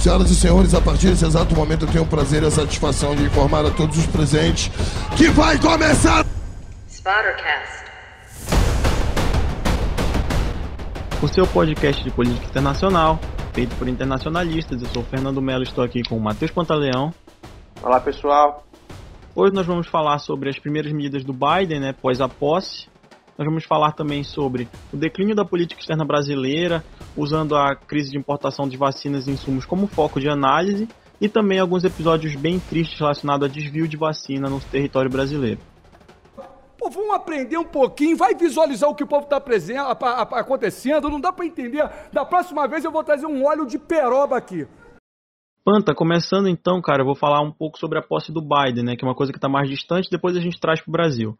Senhoras e senhores, a partir desse exato momento eu tenho o prazer e a satisfação de informar a todos os presentes que vai começar. Spottercast. O seu podcast de política internacional, feito por internacionalistas. Eu sou o Fernando Melo, estou aqui com o Matheus Pantaleão. Olá, pessoal. Hoje nós vamos falar sobre as primeiras medidas do Biden, né, após a posse. Nós vamos falar também sobre o declínio da política externa brasileira, usando a crise de importação de vacinas e insumos como foco de análise, e também alguns episódios bem tristes relacionados a desvio de vacina no território brasileiro. Pô, vamos aprender um pouquinho, vai visualizar o que o povo está acontecendo, não dá para entender. Da próxima vez eu vou trazer um óleo de peroba aqui. Panta, começando então, cara, eu vou falar um pouco sobre a posse do Biden, né, que é uma coisa que está mais distante, depois a gente traz para o Brasil.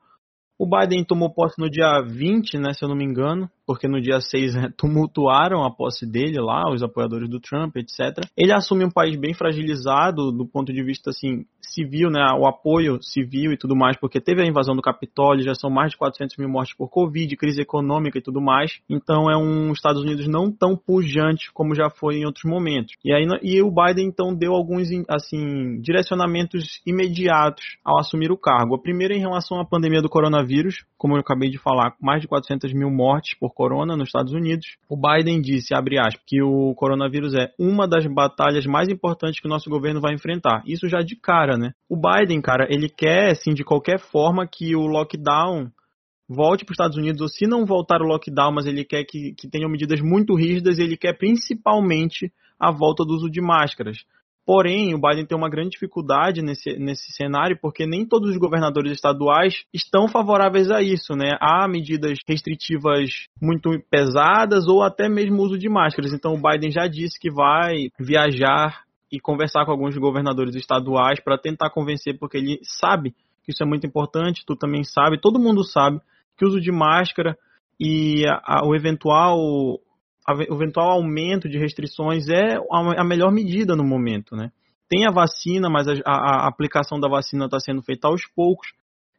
O Biden tomou posse no dia 20, né, se eu não me engano, porque no dia 6 né, tumultuaram a posse dele lá, os apoiadores do Trump, etc. Ele assume um país bem fragilizado do ponto de vista assim civil, né, o apoio civil e tudo mais, porque teve a invasão do Capitólio, já são mais de 400 mil mortes por Covid, crise econômica e tudo mais. Então é um Estados Unidos não tão pujante como já foi em outros momentos. E aí e o Biden então deu alguns assim direcionamentos imediatos ao assumir o cargo. A primeira em relação à pandemia do coronavírus, como eu acabei de falar, mais de 400 mil mortes por corona nos Estados Unidos. O Biden disse, abre aspas, que o coronavírus é uma das batalhas mais importantes que o nosso governo vai enfrentar. Isso já de cara, né? O Biden, cara, ele quer, assim, de qualquer forma que o lockdown volte para os Estados Unidos, ou se não voltar o lockdown, mas ele quer que, que tenham medidas muito rígidas, ele quer principalmente a volta do uso de máscaras. Porém, o Biden tem uma grande dificuldade nesse, nesse cenário, porque nem todos os governadores estaduais estão favoráveis a isso, né? Há medidas restritivas muito pesadas ou até mesmo uso de máscaras. Então, o Biden já disse que vai viajar e conversar com alguns governadores estaduais para tentar convencer, porque ele sabe que isso é muito importante, tu também sabe, todo mundo sabe que o uso de máscara e a, a, o eventual o eventual aumento de restrições é a melhor medida no momento, né? Tem a vacina, mas a, a, aplicação da vacina está sendo feita aos poucos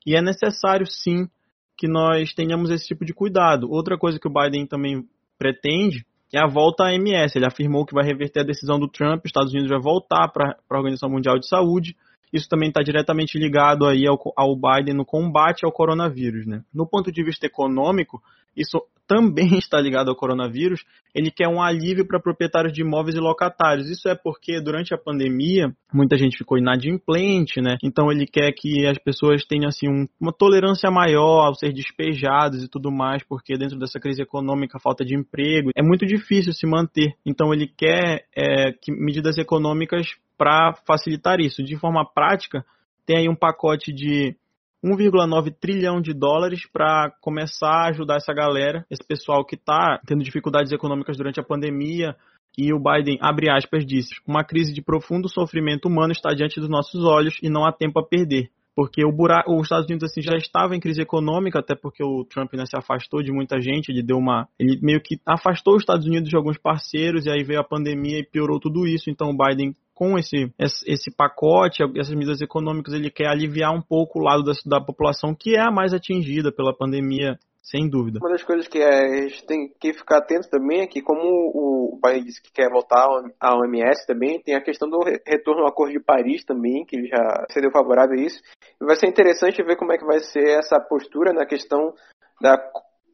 e é necessário sim que nós tenhamos esse tipo de cuidado. Outra coisa que o Biden também pretende é a volta à MS. Ele afirmou que vai reverter a decisão do Trump, os Estados Unidos vai voltar para a Organização Mundial de Saúde. Isso também está diretamente ligado aí ao, ao Biden no combate ao coronavírus. Né? No ponto de vista econômico, isso também está ligado ao coronavírus, ele quer um alívio para proprietários de imóveis e locatários. Isso é porque durante a pandemia muita gente ficou inadimplente, né? Então ele quer que as pessoas tenham assim um, uma tolerância maior ao ser despejados e tudo mais, porque dentro dessa crise econômica, falta de emprego, é muito difícil se manter. Então ele quer é, que medidas econômicas para facilitar isso. De forma prática, tem aí um pacote de 1,9 trilhão de dólares para começar a ajudar essa galera, esse pessoal que está tendo dificuldades econômicas durante a pandemia. E o Biden, abre aspas, disse: Uma crise de profundo sofrimento humano está diante dos nossos olhos e não há tempo a perder. Porque o buraco, os Estados Unidos assim, já estava em crise econômica, até porque o Trump né, se afastou de muita gente, ele deu uma. Ele meio que afastou os Estados Unidos de alguns parceiros, e aí veio a pandemia e piorou tudo isso. Então o Biden com esse, esse pacote, essas medidas econômicas, ele quer aliviar um pouco o lado da, da população que é a mais atingida pela pandemia sem dúvida. Uma das coisas que é, a gente tem que ficar atento também é que, como o Biden disse que quer voltar à OMS também, tem a questão do retorno ao Acordo de Paris também, que já cedeu favorável a isso. Vai ser interessante ver como é que vai ser essa postura na questão da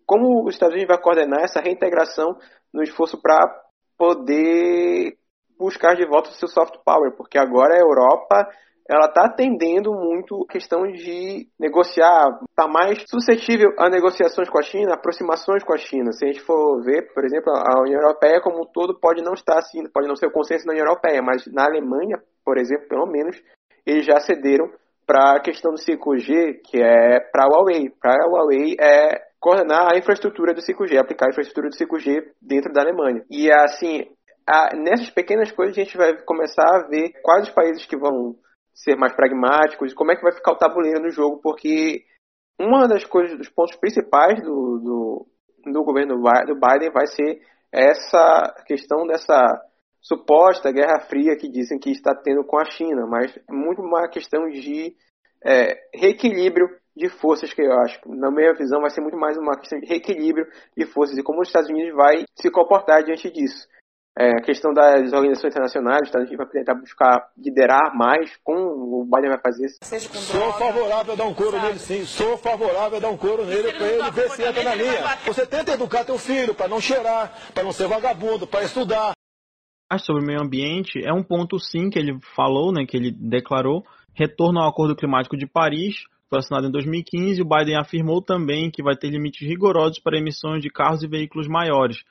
como os Estados Unidos vai coordenar essa reintegração no esforço para poder buscar de volta o seu soft power, porque agora a Europa ela está atendendo muito a questão de negociar, está mais suscetível a negociações com a China, aproximações com a China. Se a gente for ver, por exemplo, a União Europeia como um todo pode não estar assim, pode não ser o consenso na União Europeia, mas na Alemanha, por exemplo, pelo menos, eles já cederam para a questão do 5G, que é para a Huawei. Para a Huawei é coordenar a infraestrutura do 5G, aplicar a infraestrutura do 5G dentro da Alemanha. E assim, a, nessas pequenas coisas a gente vai começar a ver quais os países que vão ser mais pragmáticos, como é que vai ficar o tabuleiro no jogo, porque uma das coisas, dos pontos principais do, do, do governo do Biden vai ser essa questão dessa suposta guerra fria que dizem que está tendo com a China, mas é muito uma questão de é, reequilíbrio de forças que eu acho. Na minha visão, vai ser muito mais uma questão de reequilíbrio de forças e como os Estados Unidos vai se comportar diante disso. É, a questão das organizações internacionais, tá? a gente vai tentar buscar liderar mais com o Biden vai fazer. Sou favorável a dar um couro nele sim, sou favorável a dar um couro nele para ele ver se entra na linha. Você tenta educar teu filho para não cheirar, para não ser vagabundo, para estudar. Sobre o meio ambiente, é um ponto sim que ele falou, né, que ele declarou, retorno ao Acordo Climático de Paris, foi assinado em 2015, o Biden afirmou também que vai ter limites rigorosos para emissões de carros e veículos maiores,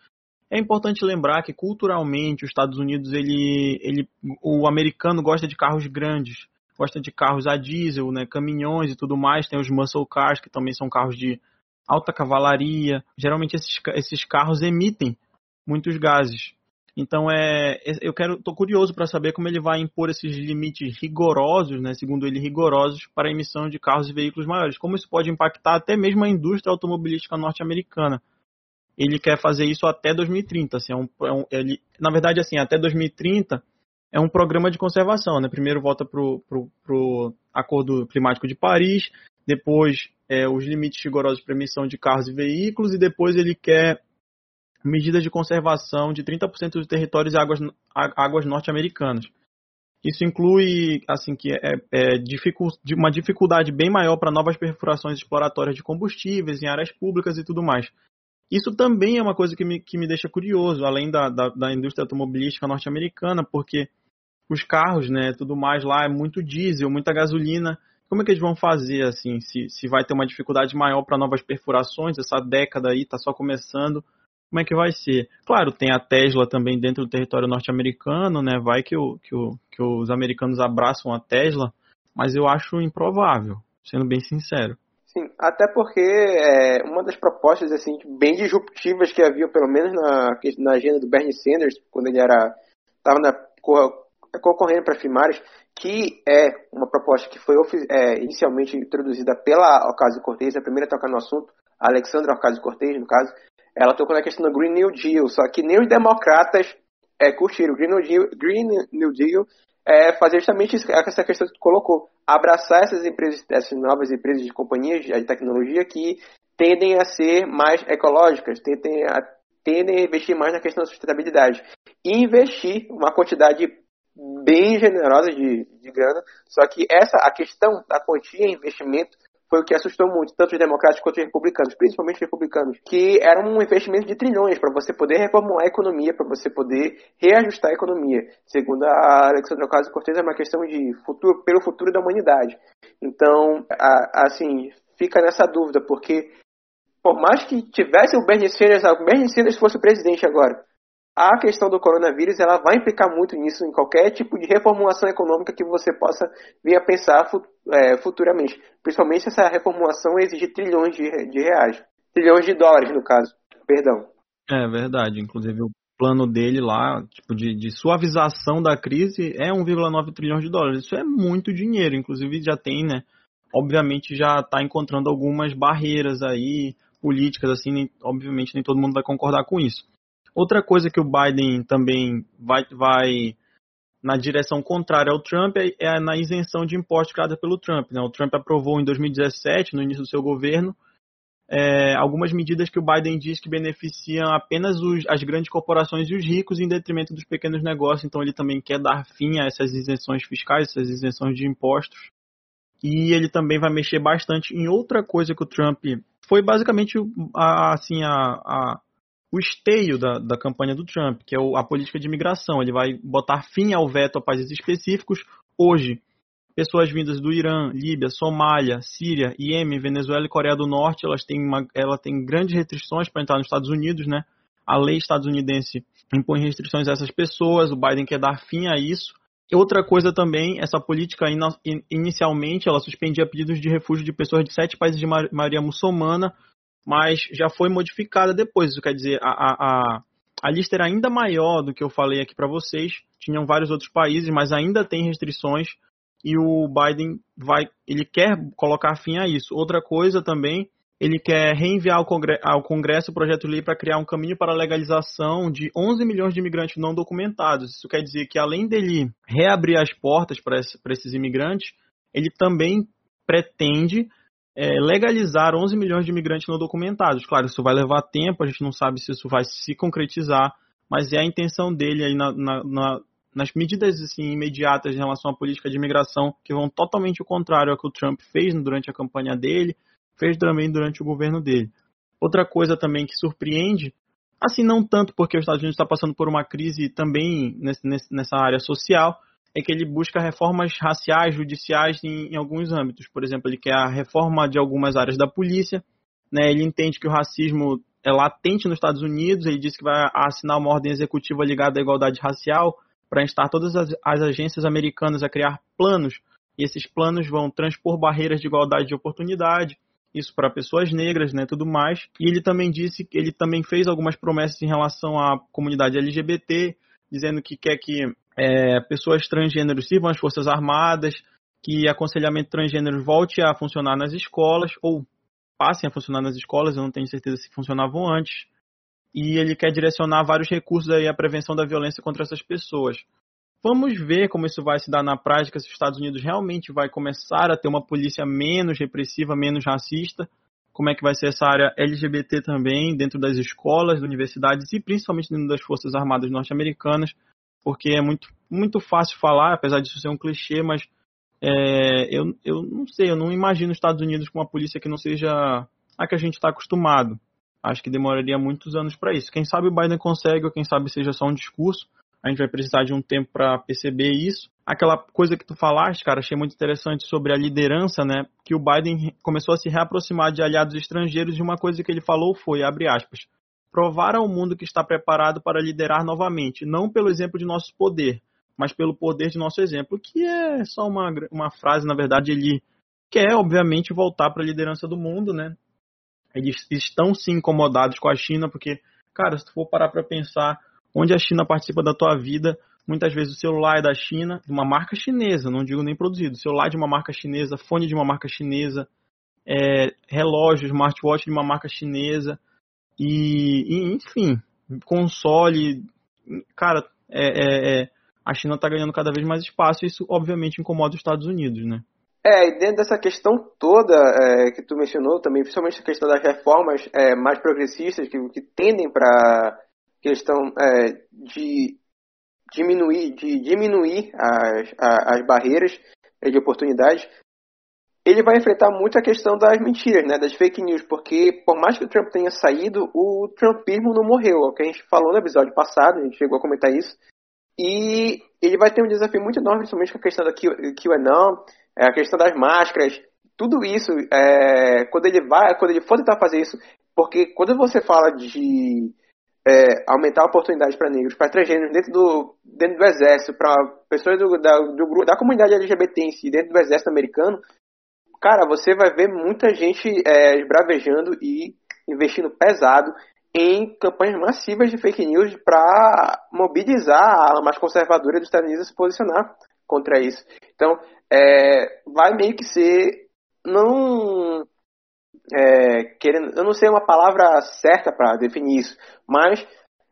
é importante lembrar que culturalmente os Estados Unidos, ele, ele, o americano gosta de carros grandes, gosta de carros a diesel, né, caminhões e tudo mais. Tem os muscle cars que também são carros de alta cavalaria. Geralmente esses, esses carros emitem muitos gases. Então é, eu quero, tô curioso para saber como ele vai impor esses limites rigorosos, né, segundo ele rigorosos para a emissão de carros e veículos maiores. Como isso pode impactar até mesmo a indústria automobilística norte-americana ele quer fazer isso até 2030. Assim, é um, é um, ele, na verdade, assim, até 2030 é um programa de conservação. Né? Primeiro volta para o Acordo Climático de Paris, depois é, os limites rigorosos para emissão de carros e veículos, e depois ele quer medidas de conservação de 30% dos territórios e águas, águas norte-americanas. Isso inclui assim que é, é uma dificuldade bem maior para novas perfurações exploratórias de combustíveis em áreas públicas e tudo mais. Isso também é uma coisa que me, que me deixa curioso, além da, da, da indústria automobilística norte-americana, porque os carros, né, tudo mais lá é muito diesel, muita gasolina. Como é que eles vão fazer, assim, se, se vai ter uma dificuldade maior para novas perfurações, essa década aí está só começando, como é que vai ser? Claro, tem a Tesla também dentro do território norte-americano, né, vai que, o, que, o, que os americanos abraçam a Tesla, mas eu acho improvável, sendo bem sincero. Sim, até porque é, uma das propostas assim bem disruptivas que havia, pelo menos na, na agenda do Bernie Sanders, quando ele era estava na concorrendo para Fimares, que é uma proposta que foi é, inicialmente introduzida pela Ocasio-Cortez, a primeira a tocar no assunto, a Alexandra Ocasio-Cortez, no caso, ela tocou na questão do Green New Deal, só que nem os democratas é, curtiram. O Green New Deal, Green New Deal é fazer justamente isso, essa questão que tu colocou, abraçar essas empresas, essas novas empresas de companhias de tecnologia que tendem a ser mais ecológicas, tendem a, tendem a investir mais na questão da sustentabilidade. E investir uma quantidade bem generosa de, de grana, só que essa, a questão da quantia em investimento foi o que assustou muito, tanto os democratas quanto os republicanos, principalmente os republicanos, que era um investimento de trilhões para você poder reformular a economia, para você poder reajustar a economia. Segundo a Alexandra Ocasio-Cortez, é uma questão de futuro, pelo futuro da humanidade. Então, a, assim, fica nessa dúvida, porque por mais que tivesse o Bernie Sanders, o Bernie Sanders fosse o presidente agora, a questão do coronavírus ela vai implicar muito nisso, em qualquer tipo de reformulação econômica que você possa vir a pensar é, futuramente. Principalmente se essa reformulação exigir trilhões de, de reais. Trilhões de dólares, no caso. Perdão. É verdade. Inclusive, o plano dele lá, tipo, de, de suavização da crise é 1,9 trilhões de dólares. Isso é muito dinheiro. Inclusive, já tem, né? Obviamente, já está encontrando algumas barreiras aí, políticas, assim, nem, obviamente nem todo mundo vai concordar com isso. Outra coisa que o Biden também vai, vai na direção contrária ao Trump é, é na isenção de impostos criada pelo Trump. Né? O Trump aprovou em 2017, no início do seu governo, é, algumas medidas que o Biden diz que beneficiam apenas os, as grandes corporações e os ricos em detrimento dos pequenos negócios. Então ele também quer dar fim a essas isenções fiscais, essas isenções de impostos. E ele também vai mexer bastante em outra coisa que o Trump foi basicamente a, assim a, a o esteio da, da campanha do Trump, que é o, a política de imigração. Ele vai botar fim ao veto a países específicos. Hoje, pessoas vindas do Irã, Líbia, Somália, Síria, Iêmen, Venezuela e Coreia do Norte, elas têm, uma, ela tem grandes restrições para entrar nos Estados Unidos, né? A lei estadunidense impõe restrições a essas pessoas, o Biden quer dar fim a isso. Outra coisa também, essa política inicialmente ela suspendia pedidos de refúgio de pessoas de sete países de maioria muçulmana, mas já foi modificada depois. Isso quer dizer, a, a, a lista era ainda maior do que eu falei aqui para vocês. Tinham vários outros países, mas ainda tem restrições e o Biden vai, ele quer colocar fim a isso. Outra coisa também, ele quer reenviar ao Congresso, ao Congresso o projeto de lei para criar um caminho para a legalização de 11 milhões de imigrantes não documentados. Isso quer dizer que além dele reabrir as portas para esses imigrantes, ele também pretende é, legalizar 11 milhões de imigrantes não documentados. Claro, isso vai levar tempo, a gente não sabe se isso vai se concretizar, mas é a intenção dele aí na, na, na, nas medidas assim, imediatas em relação à política de imigração, que vão totalmente ao contrário ao que o Trump fez durante a campanha dele, fez também durante o governo dele. Outra coisa também que surpreende, assim não tanto porque os Estados Unidos está passando por uma crise também nesse, nessa área social, é que ele busca reformas raciais, judiciais em, em, alguns âmbitos. Por exemplo, ele quer a reforma de algumas áreas da polícia, né? ele entende que o racismo é latente nos Estados Unidos, ele disse que vai assinar uma ordem executiva ligada à igualdade racial, para instar todas as, as agências americanas a criar planos, e esses planos vão transpor barreiras de igualdade de oportunidade, isso para pessoas negras, né, tudo mais. E ele também disse que ele também fez algumas promessas em relação à comunidade LGBT, dizendo que quer que é, pessoas transgêneros sirvam às forças armadas, que aconselhamento transgênero volte a funcionar nas escolas ou passem a funcionar nas escolas. Eu não tenho certeza se funcionavam antes e ele quer direcionar vários recursos aí à prevenção da violência contra essas pessoas. Vamos ver como isso vai se dar na prática, se os Estados Unidos realmente vai começar a ter uma polícia menos repressiva, menos racista, como é que vai ser essa área LGBT também dentro das escolas, universidades e principalmente dentro das Forças Armadas norte-americanas, porque é muito, muito fácil falar, apesar disso ser um clichê, mas é, eu, eu não sei, eu não imagino os Estados Unidos com uma polícia que não seja a que a gente está acostumado. Acho que demoraria muitos anos para isso. Quem sabe o Biden consegue, ou quem sabe seja só um discurso. A gente vai precisar de um tempo para perceber isso. Aquela coisa que tu falaste, cara, achei muito interessante sobre a liderança, né? Que o Biden começou a se reaproximar de aliados estrangeiros e uma coisa que ele falou foi, abre aspas, provar ao mundo que está preparado para liderar novamente, não pelo exemplo de nosso poder, mas pelo poder de nosso exemplo, que é só uma, uma frase, na verdade, ele quer, obviamente, voltar para a liderança do mundo, né? eles estão se incomodados com a China, porque, cara, se tu for parar para pensar onde a China participa da tua vida, muitas vezes o celular é da China, de uma marca chinesa, não digo nem produzido, celular de uma marca chinesa, fone de uma marca chinesa, é, relógio, smartwatch de uma marca chinesa, e, e enfim, console, cara, é, é, é a China está ganhando cada vez mais espaço e isso obviamente incomoda os Estados Unidos, né? É, e dentro dessa questão toda é, que tu mencionou também, principalmente a questão das reformas é, mais progressistas que, que tendem para questão é, de diminuir, de diminuir as, as barreiras é, de oportunidades, ele vai enfrentar muito a questão das mentiras, né, das fake news, porque por mais que o Trump tenha saído, o trumpismo não morreu, é o que a gente falou no episódio passado, a gente chegou a comentar isso, e ele vai ter um desafio muito enorme, principalmente com a questão da QAnon, é, a questão das máscaras, tudo isso, é, quando ele vai, quando ele for tentar fazer isso, porque quando você fala de é, aumentar oportunidades para negros, para transgêneros dentro do, dentro do exército, para pessoas do, da, do, da comunidade LGBT em si, dentro do exército americano, cara, você vai ver muita gente é, esbravejando e investindo pesado em campanhas massivas de fake news para mobilizar a ala mais conservadora dos Estados Unidos a se posicionar contra isso. Então, é, vai meio que ser não é, querendo, eu não sei uma palavra certa para definir isso, mas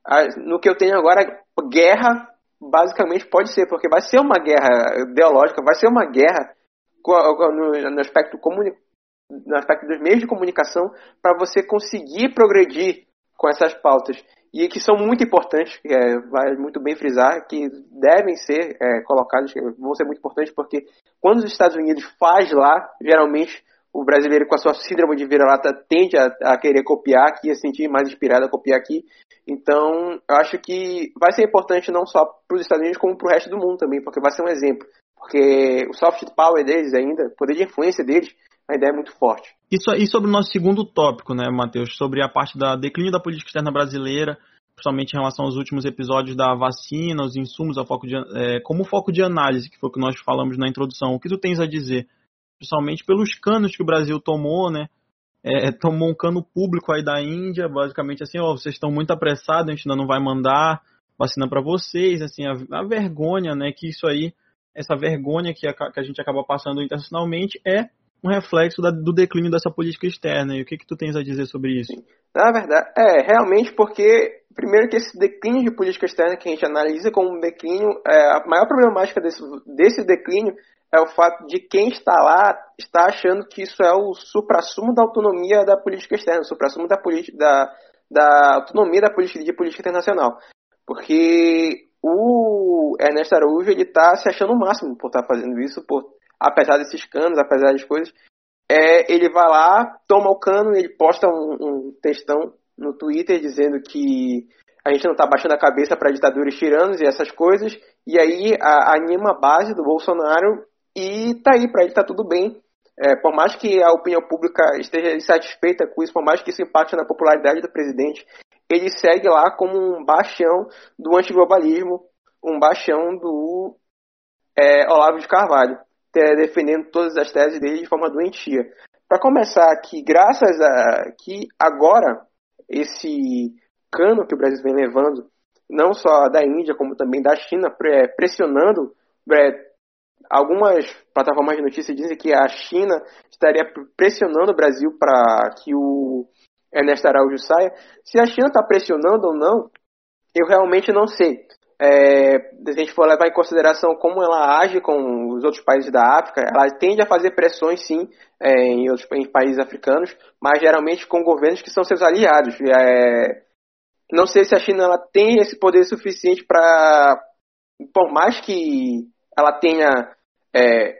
a, no que eu tenho agora, guerra basicamente pode ser, porque vai ser uma guerra ideológica, vai ser uma guerra no, no aspecto comuni, no aspecto dos meios de comunicação para você conseguir progredir com essas pautas e que são muito importantes, é, vai muito bem frisar, que devem ser é, colocados, vão ser muito importantes, porque quando os Estados Unidos faz lá, geralmente o brasileiro com a sua síndrome de vira-lata tende a, a, querer copiar aqui, a sentir mais inspirado a copiar aqui. Então, eu acho que vai ser importante não só para os Estados Unidos, como para o resto do mundo também, porque vai ser um exemplo. Porque o soft power deles ainda, o poder de influência deles, a ideia é muito forte. Isso, e sobre o nosso segundo tópico, né, Matheus, sobre a parte da declínio da política externa brasileira, principalmente em relação aos últimos episódios da vacina, os insumos, a foco de, é, como foco de análise, que foi o que nós falamos na introdução. O que tu tens a dizer? Principalmente pelos canos que o Brasil tomou, né? É, tomou um cano público aí da Índia, basicamente assim, ó, vocês estão muito apressados, a gente ainda não vai mandar vacina para vocês, assim, a, a, vergonha, né, que isso aí, essa vergonha que a, que a gente acaba passando internacionalmente é um reflexo da, do declínio dessa política externa. E o que, que tu tens a dizer sobre isso? Na verdade, é realmente porque, primeiro, que esse declínio de política externa que a gente analisa como um declínio, é, a maior problemática desse, desse declínio é o fato de quem está lá está achando que isso é o supra-sumo da autonomia da política externa, o supra-sumo da, da, da autonomia da política, de política internacional. Porque o Ernesto Araújo ele tá se achando o máximo por estar tá fazendo isso, por, apesar desses canos, apesar das coisas. É, ele vai lá, toma o cano, ele posta um, um textão no Twitter dizendo que a gente não está baixando a cabeça para ditadores tiranos e essas coisas, e aí a, anima a base do Bolsonaro e tá aí, para ele tá tudo bem. É, por mais que a opinião pública esteja insatisfeita com isso, por mais que isso impacte na popularidade do presidente, ele segue lá como um bastião do antiglobalismo, um bastião do é, Olavo de Carvalho, defendendo todas as teses dele de forma doentia. Para começar aqui, graças a que agora esse cano que o Brasil vem levando, não só da Índia, como também da China, pressionando é, algumas plataformas de notícias dizem que a China estaria pressionando o Brasil para que o Ernesto Araújo saia. Se a China está pressionando ou não, eu realmente não sei. É, se a gente for levar em consideração como ela age com os outros países da África, ela tende a fazer pressões sim é, em, outros, em países africanos, mas geralmente com governos que são seus aliados. É, não sei se a China ela tem esse poder suficiente para, por mais que ela tenha é,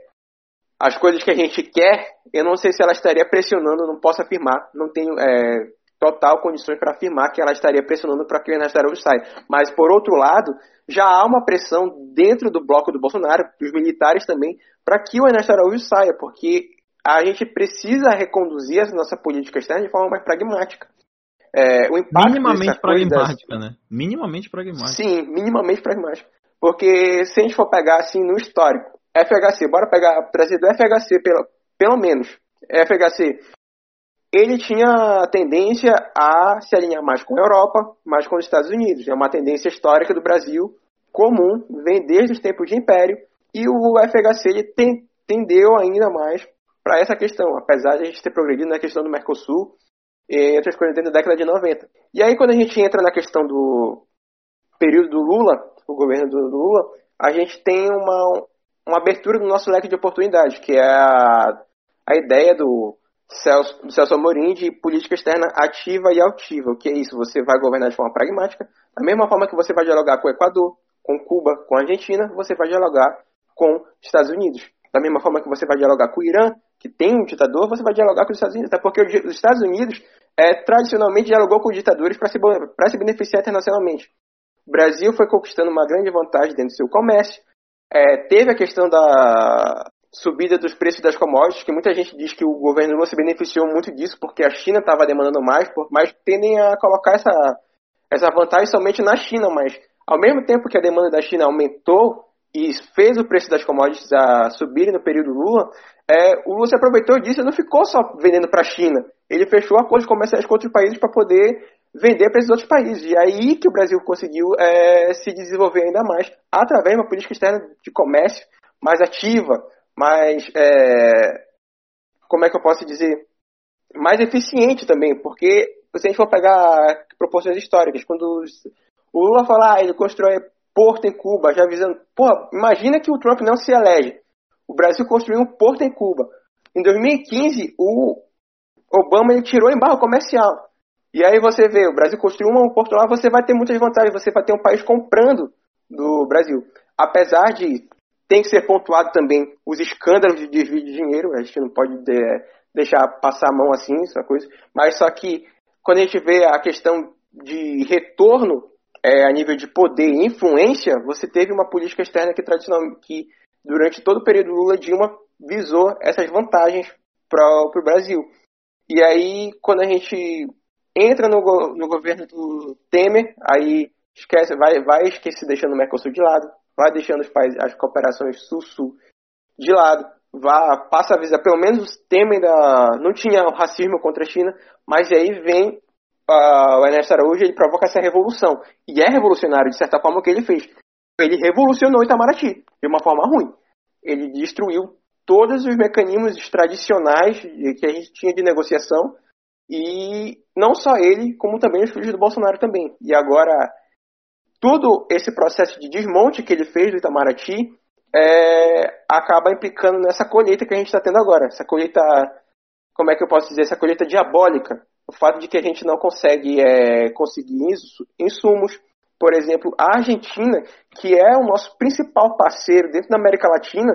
as coisas que a gente quer, eu não sei se ela estaria pressionando, não posso afirmar, não tenho é, total condições para afirmar que ela estaria pressionando para que o Ernesto Araújo saia. Mas, por outro lado, já há uma pressão dentro do bloco do Bolsonaro, dos militares também, para que o Ernesto Araújo saia, porque a gente precisa reconduzir essa nossa política externa de forma mais pragmática. É, o impacto minimamente pragmática, né? Minimamente pragmática. Sim, minimamente pragmática. Porque se a gente for pegar assim no histórico, FHC, bora pegar trazer do FHC pelo, pelo menos. FHC, ele tinha tendência a se alinhar mais com a Europa, mais com os Estados Unidos. É uma tendência histórica do Brasil comum, vem desde os tempos de Império, e o FHC ele tem, tendeu ainda mais para essa questão, apesar de a gente ter progredido na questão do Mercosul e outras coisas dentro da década de 90. E aí quando a gente entra na questão do período do Lula, o governo do Lula, a gente tem uma, uma abertura do nosso leque de oportunidades, que é a, a ideia do Celso, do Celso Amorim de política externa ativa e altiva. O que é isso? Você vai governar de forma pragmática, da mesma forma que você vai dialogar com o Equador, com Cuba, com a Argentina, você vai dialogar com os Estados Unidos. Da mesma forma que você vai dialogar com o Irã, que tem um ditador, você vai dialogar com os Estados Unidos. Até porque os Estados Unidos é, tradicionalmente dialogou com ditadores para se, se beneficiar internacionalmente. O Brasil foi conquistando uma grande vantagem dentro do seu comércio, é, teve a questão da subida dos preços das commodities, que muita gente diz que o governo Lula se beneficiou muito disso, porque a China estava demandando mais, mas tendem a colocar essa, essa vantagem somente na China, mas ao mesmo tempo que a demanda da China aumentou e fez o preço das commodities a subir no período Lula, é, o Lula se aproveitou disso e não ficou só vendendo para a China. Ele fechou acordos comerciais com outros países para poder vender para esses outros países. E aí que o Brasil conseguiu é, se desenvolver ainda mais, através de uma política externa de comércio mais ativa, mais. É, como é que eu posso dizer? Mais eficiente também, porque se a gente for pegar proporções históricas, quando o Lula fala, ah, ele constrói porto em Cuba, já avisando. Porra, imagina que o Trump não se elege. O Brasil construiu um porto em Cuba. Em 2015, o Obama ele tirou embargo comercial. E aí você vê, o Brasil construiu um porto lá, você vai ter muitas vantagens, você vai ter um país comprando do Brasil. Apesar de tem que ser pontuado também os escândalos de desvio de dinheiro, a gente não pode de, deixar passar a mão assim, essa coisa. Mas só que quando a gente vê a questão de retorno é, a nível de poder e influência, você teve uma política externa que tradicionalmente, que durante todo o período Lula Dilma visou essas vantagens para o Brasil. E aí, quando a gente entra no, no governo do Temer, aí esquece, vai, vai esquecer deixando o Mercosul de lado, vai deixando os países, as cooperações sul-sul de lado, vá, passa a visar, pelo menos os Temer da, não tinha racismo contra a China, mas aí vem uh, o Ernesto Araújo, ele provoca essa revolução, e é revolucionário de certa forma o que ele fez. Ele revolucionou Itamaraty, de uma forma ruim. Ele destruiu todos os mecanismos tradicionais que a gente tinha de negociação e não só ele, como também os filhos do Bolsonaro também. E agora, todo esse processo de desmonte que ele fez do Itamaraty é, acaba implicando nessa colheita que a gente está tendo agora. Essa colheita, como é que eu posso dizer, essa colheita diabólica. O fato de que a gente não consegue é, conseguir insumos, Por exemplo, a Argentina, que é o nosso principal parceiro dentro da América Latina,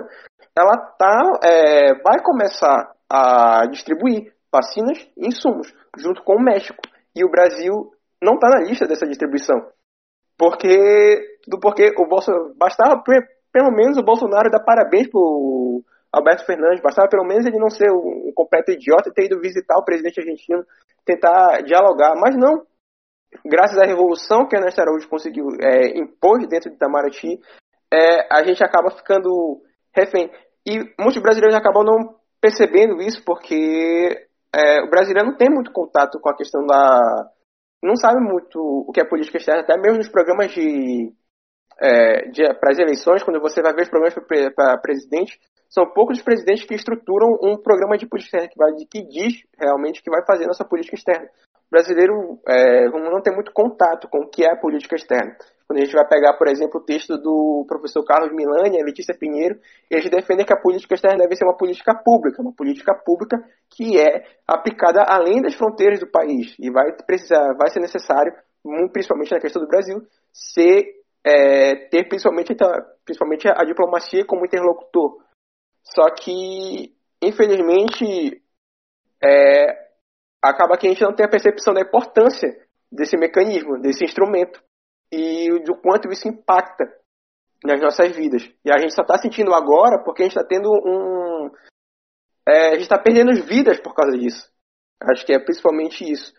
ela tá, é, vai começar a distribuir vacinas e insumos junto com o México. E o Brasil não está na lista dessa distribuição. Porque, do porque o Bolsonaro, bastava pelo menos o Bolsonaro dar parabéns pro Alberto Fernandes, bastava pelo menos ele não ser um completo idiota e ter ido visitar o presidente argentino, tentar dialogar, mas não. Graças à revolução que Ernesto Araújo conseguiu é, impor dentro de Itamaraty, é, a gente acaba ficando refém. E muitos brasileiros acabam não percebendo isso porque é, o brasileiro não tem muito contato com a questão da. Não sabe muito o que é política externa, até mesmo nos programas de. É, de para as eleições, quando você vai ver os programas para presidente, são poucos os presidentes que estruturam um programa de política externa que, vai, que diz realmente que vai fazer nossa política externa. Brasileiro é, não tem muito contato com o que é a política externa. Quando a gente vai pegar, por exemplo, o texto do professor Carlos Milani e Letícia Pinheiro, eles defendem que a política externa deve ser uma política pública, uma política pública que é aplicada além das fronteiras do país e vai precisar, vai ser necessário, principalmente na questão do Brasil, ser é, ter principalmente, principalmente a diplomacia como interlocutor só que, infelizmente, é, acaba que a gente não tem a percepção da importância desse mecanismo, desse instrumento, e do quanto isso impacta nas nossas vidas. E a gente só está sentindo agora porque a gente está tendo um. É, a gente está perdendo vidas por causa disso. Acho que é principalmente isso.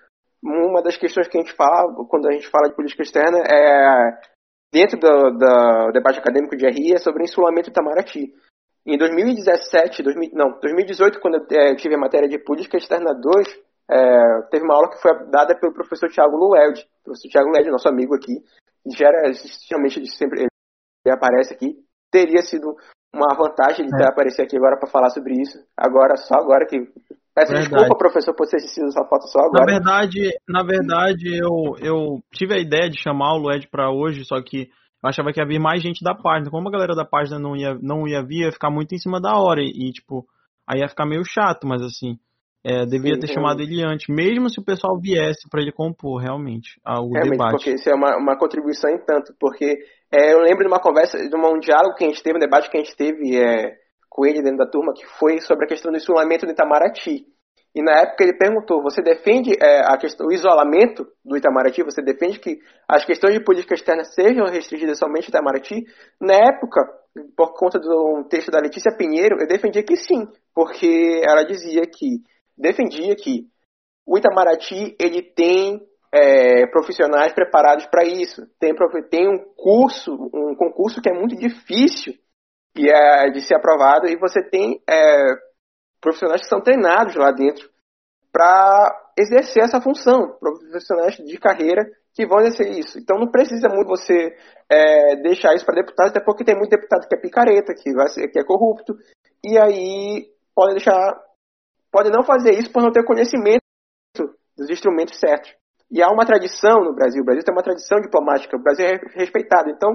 Uma das questões que a gente fala, quando a gente fala de política externa, é dentro do, do debate acadêmico de RI, é sobre o insulamento Itamaraty. Em 2017, 2000, não, 2018, quando eu é, tive a matéria de Política Externa 2, é, teve uma aula que foi dada pelo professor Tiago Lued. O professor Tiago Lued, nosso amigo aqui, já era, geralmente sempre ele aparece aqui. Teria sido uma vantagem ele é. aparecer aqui agora para falar sobre isso. Agora, só agora que. Peço verdade. desculpa, professor, por ter assistido essa foto só agora. Na verdade, na verdade eu, eu tive a ideia de chamar o Lued para hoje, só que eu achava que ia vir mais gente da página. Como a galera da página não ia, não ia vir, ia ficar muito em cima da hora. E tipo, aí ia ficar meio chato, mas assim, é, devia Sim, ter chamado ele antes, mesmo se o pessoal viesse para ele compor realmente o realmente, debate. Porque isso é uma, uma contribuição em tanto, porque é, eu lembro de uma conversa, de uma, um diálogo que a gente teve, um debate que a gente teve é, com ele dentro da turma, que foi sobre a questão do isolamento do Itamaraty. E na época ele perguntou: você defende é, a questão, o isolamento do Itamaraty? Você defende que as questões de política externa sejam restringidas somente ao Itamaraty? Na época, por conta de um texto da Letícia Pinheiro, eu defendia que sim, porque ela dizia que defendia que o Itamaraty ele tem é, profissionais preparados para isso, tem, tem um curso, um concurso que é muito difícil e é, de ser aprovado e você tem é, profissionais que são treinados lá dentro para exercer essa função, profissionais de carreira que vão exercer isso. Então não precisa muito você é, deixar isso para deputados, até porque tem muito deputado que é picareta, que, vai ser, que é corrupto, e aí pode deixar, pode não fazer isso por não ter conhecimento dos instrumentos certos. E há uma tradição no Brasil, o Brasil tem uma tradição diplomática, o Brasil é respeitado, então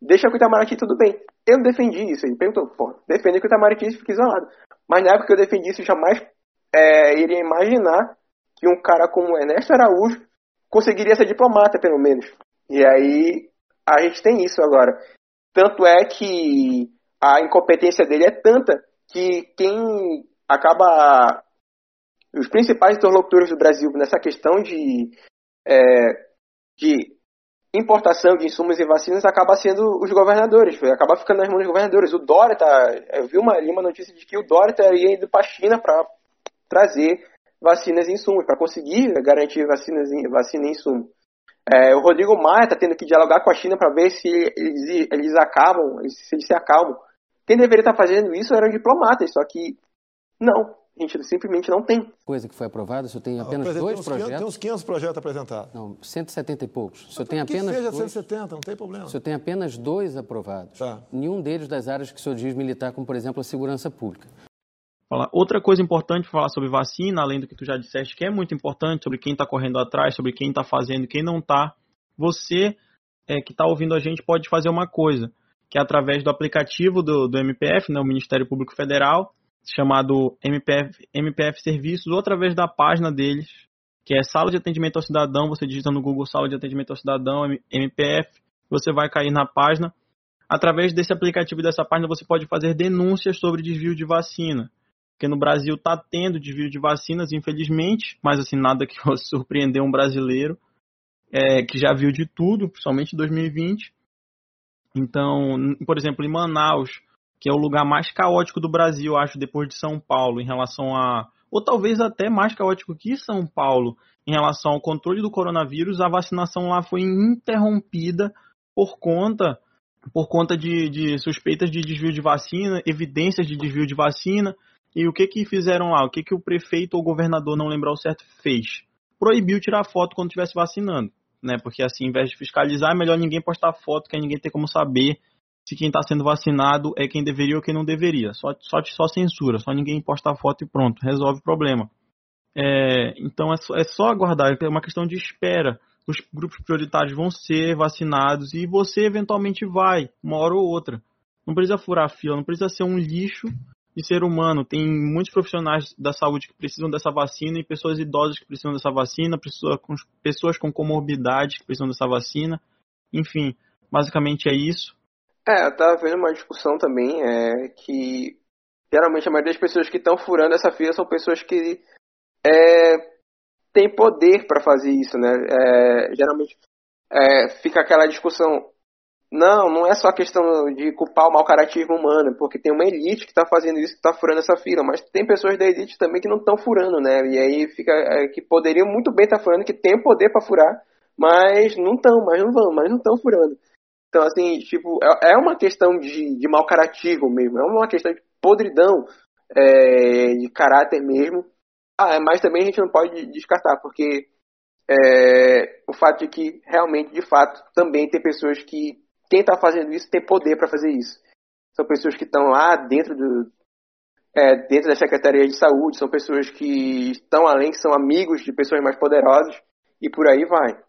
deixa o Itamaraty tudo bem. Eu defendi isso, ele perguntou, pô, defende que o Itamaraty fique isolado. Mas na época que eu defendi isso, jamais é, iria imaginar que um cara como Ernesto Araújo conseguiria ser diplomata, pelo menos. E aí a gente tem isso agora. Tanto é que a incompetência dele é tanta que quem acaba. Os principais interlocutores do Brasil nessa questão de, é, de importação de insumos e vacinas acaba sendo os governadores, acaba ficando nas mãos dos governadores. O Dória tá, eu vi uma, uma notícia de que o Dória estaria indo para a China para trazer vacinas e insumos, para conseguir garantir vacinas, vacina e insumo. É, o Rodrigo Maia está tendo que dialogar com a China para ver se eles, eles acabam, se eles se acalmam. Quem deveria estar tá fazendo isso eram diplomatas, só que não. A gente simplesmente não tem. Coisa que foi aprovada, o senhor tem apenas dois tem projetos. 500, tem uns 500 projetos apresentados. Não, 170 e poucos. O senhor tem apenas. Que seja dois... 170, não tem problema. O senhor tem apenas dois aprovados. Tá. Nenhum deles das áreas que o senhor diz militar, como por exemplo a segurança pública. Outra coisa importante falar sobre vacina, além do que tu já disseste, que é muito importante, sobre quem está correndo atrás, sobre quem está fazendo, quem não está. Você é, que está ouvindo a gente pode fazer uma coisa, que é através do aplicativo do, do MPF, né, o Ministério Público Federal, chamado MPF, MPF Serviços, ou através da página deles, que é Sala de Atendimento ao Cidadão. Você digita no Google Sala de Atendimento ao Cidadão, MPF, você vai cair na página. Através desse aplicativo e dessa página, você pode fazer denúncias sobre desvio de vacina. Porque no Brasil está tendo desvio de vacinas, infelizmente, mas assim, nada que fosse surpreender um brasileiro, é, que já viu de tudo, principalmente em 2020. Então, por exemplo, em Manaus, que é o lugar mais caótico do Brasil, acho, depois de São Paulo, em relação a ou talvez até mais caótico que São Paulo em relação ao controle do coronavírus, a vacinação lá foi interrompida por conta por conta de, de suspeitas de desvio de vacina, evidências de desvio de vacina. E o que que fizeram lá? O que que o prefeito ou governador, não lembrar o certo, fez? Proibiu tirar foto quando estivesse vacinando, né? Porque assim, ao invés de fiscalizar, é melhor ninguém postar foto, que ninguém tem como saber se quem está sendo vacinado é quem deveria ou quem não deveria. Só, só, só censura, só ninguém posta foto e pronto, resolve o problema. É, então é só, é só aguardar, é uma questão de espera. Os grupos prioritários vão ser vacinados e você eventualmente vai, uma hora ou outra. Não precisa furar fila, não precisa ser um lixo de ser humano. Tem muitos profissionais da saúde que precisam dessa vacina e pessoas idosas que precisam dessa vacina, pessoas com, pessoas com comorbidades que precisam dessa vacina. Enfim, basicamente é isso. É, eu tava vendo uma discussão também, é, que geralmente a maioria das pessoas que estão furando essa fila são pessoas que é, têm poder para fazer isso, né? É, geralmente é, fica aquela discussão, não, não é só questão de culpar o mau caratismo humano, porque tem uma elite que está fazendo isso, que está furando essa fila, mas tem pessoas da elite também que não estão furando, né? E aí fica é, que poderiam muito bem estar tá furando, que tem poder para furar, mas não estão, mas não vão, mas não estão furando. Então, assim, tipo, é, é uma questão de, de mau caratismo mesmo, é uma questão de podridão é, de caráter mesmo. Ah, mas também a gente não pode descartar, porque é, o fato de que realmente, de fato, também tem pessoas que quem está fazendo isso tem poder para fazer isso. São pessoas que estão lá dentro do é, dentro da Secretaria de Saúde, são pessoas que estão além, que são amigos de pessoas mais poderosas e por aí vai.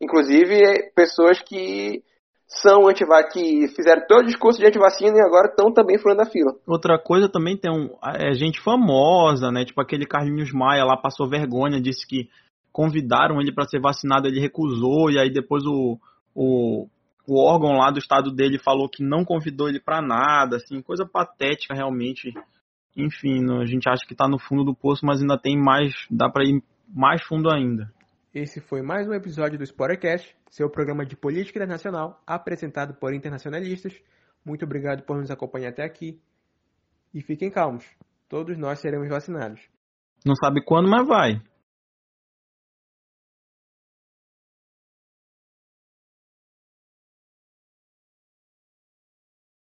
Inclusive pessoas que são antivac que fizeram todo o discurso de antivacina e agora estão também furando a fila. Outra coisa também tem um, é, gente famosa, né? Tipo aquele Carlinhos Maia lá passou vergonha, disse que convidaram ele para ser vacinado, ele recusou e aí depois o, o, o órgão lá do estado dele falou que não convidou ele para nada, assim, coisa patética realmente. Enfim, a gente acha que está no fundo do poço, mas ainda tem mais, dá para ir mais fundo ainda. Esse foi mais um episódio do Sportcast, seu programa de política internacional apresentado por internacionalistas. Muito obrigado por nos acompanhar até aqui. E fiquem calmos, todos nós seremos vacinados. Não sabe quando, mas vai.